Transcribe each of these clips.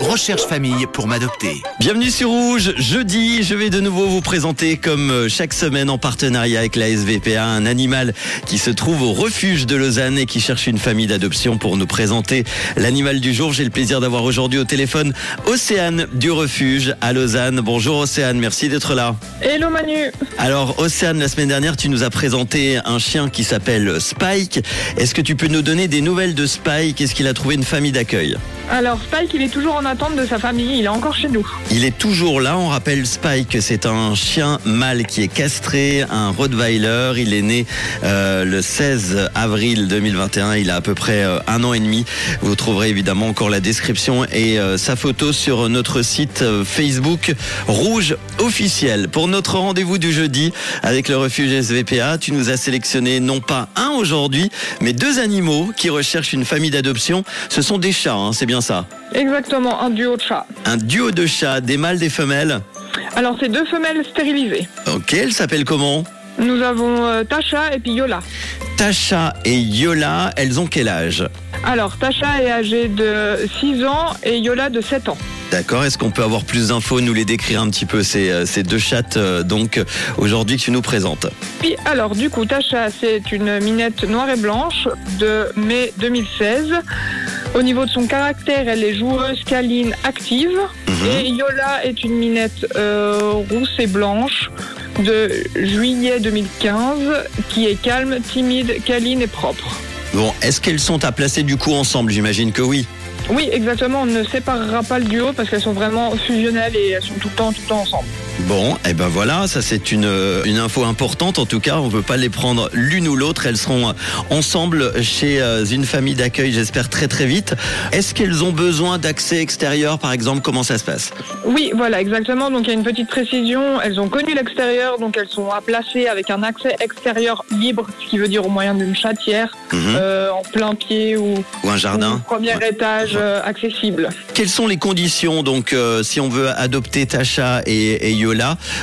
Recherche famille pour m'adopter. Bienvenue sur Rouge. Jeudi, je vais de nouveau vous présenter, comme euh, chaque semaine en partenariat avec la SVPA, un animal qui se trouve au refuge de Lausanne et qui cherche une famille d'adoption pour nous présenter l'animal du jour. J'ai le plaisir d'avoir aujourd'hui au téléphone Océane du refuge à Lausanne. Bonjour Océane, merci d'être là. Hello Manu Alors Océane, la semaine dernière, tu nous as présenté un chien qui s'appelle Spike. Est-ce que tu peux nous donner des nouvelles de Spike? Est-ce qu'il a trouvé une famille d'accueil? Alors Spike, il est toujours en attente de sa famille, il est encore chez nous. Il est toujours là. On rappelle Spike, c'est un chien mâle qui est castré, un Rottweiler. Il est né euh, le 16 avril 2021. Il a à peu près euh, un an et demi. Vous trouverez évidemment encore la description et euh, sa photo sur notre site Facebook Rouge officiel. Pour notre rendez-vous du jeudi avec le refuge SVPA, tu nous as sélectionné non pas un aujourd'hui, mais deux animaux qui recherchent une famille d'adoption. Ce sont des chats, hein, c'est bien ça? Exactement, un duo de chats. Un duo de chats, des mâles, des femelles. Alors c'est deux femelles stérilisées. Ok, elles s'appellent comment? Nous avons euh, Tasha et puis Yola. Tasha et Yola, elles ont quel âge? Alors Tasha est âgée de 6 ans et Yola de 7 ans. D'accord, est-ce qu'on peut avoir plus d'infos, nous les décrire un petit peu, ces, euh, ces deux chattes euh, donc aujourd'hui que tu nous présentes? Puis alors du coup Tasha c'est une minette noire et blanche de mai 2016. Au niveau de son caractère, elle est joueuse, câline, active. Mhm. Et Yola est une minette euh, rousse et blanche de juillet 2015 qui est calme, timide, câline et propre. Bon, est-ce qu'elles sont à placer du coup ensemble? J'imagine que oui. Oui, exactement. On ne séparera pas le duo parce qu'elles sont vraiment fusionnelles et elles sont tout le temps, tout le temps ensemble. Bon, et ben voilà, ça c'est une, euh, une info importante. En tout cas, on ne peut pas les prendre l'une ou l'autre. Elles seront euh, ensemble chez euh, une famille d'accueil, j'espère très très vite. Est-ce qu'elles ont besoin d'accès extérieur, par exemple? Comment ça se passe? Oui, voilà, exactement. Donc il y a une petite précision. Elles ont connu l'extérieur, donc elles sont à placer avec un accès extérieur libre, ce qui veut dire au moyen d'une chatière, Mhm. euh, en plein pied ou, Ou un ou jardin premier étage euh, accessible. Quelles sont les conditions donc euh, si on veut adopter Tasha et, et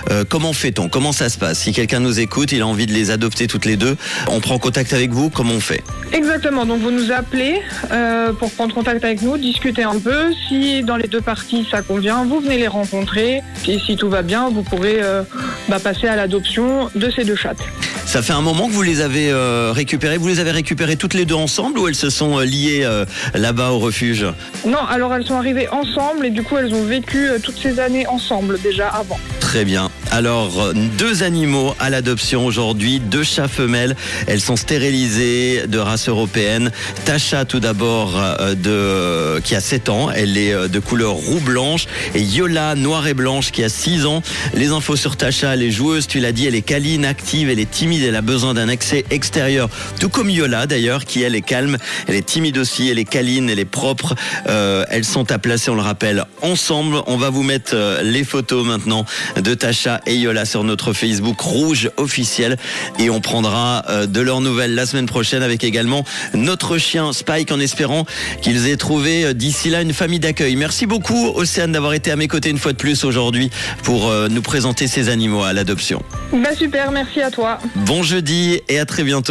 Euh, Comment fait-on? Comment ça se passe? Si quelqu'un nous écoute, il a envie de les adopter toutes les deux, on prend contact avec vous Comment on fait? Exactement. Donc vous nous appelez euh, pour prendre contact avec nous, discuter un peu. Si dans les deux parties ça convient, vous venez les rencontrer. Et si tout va bien, vous pourrez euh, bah, passer à l'adoption de ces deux chattes. Ça fait un moment que vous les avez euh, récupérées. Vous les avez récupérées toutes les deux ensemble ou elles se sont euh, liées euh, là-bas au refuge? Non, alors elles sont arrivées ensemble et du coup elles ont vécu toutes ces années ensemble déjà avant. Très bien. Alors, deux animaux à l'adoption aujourd'hui, deux chats femelles. Elles sont stérilisées de race européenne. Tasha, tout d'abord, euh, de, qui a 7 ans. Elle est euh, de couleur roux-blanche. Et Yola, noire et blanche, qui a 6 ans. Les infos sur Tasha, elle est joueuse, tu l'as dit, elle est câline, active, elle est timide, elle a besoin d'un accès extérieur. Tout comme Yola, d'ailleurs, qui elle est calme. Elle est timide aussi, elle est câline, elle est propre. Euh, elles sont à placer, on le rappelle, ensemble. On va vous mettre les photos maintenant de Tasha et Yola sur notre Facebook rouge officiel et on prendra euh, de leurs nouvelles la semaine prochaine avec également notre chien Spike en espérant qu'ils aient trouvé euh, d'ici là une famille d'accueil. Merci beaucoup Océane d'avoir été à mes côtés une fois de plus aujourd'hui pour euh, nous présenter ces animaux à l'adoption. Bah super, merci à toi. Bon jeudi et à très bientôt.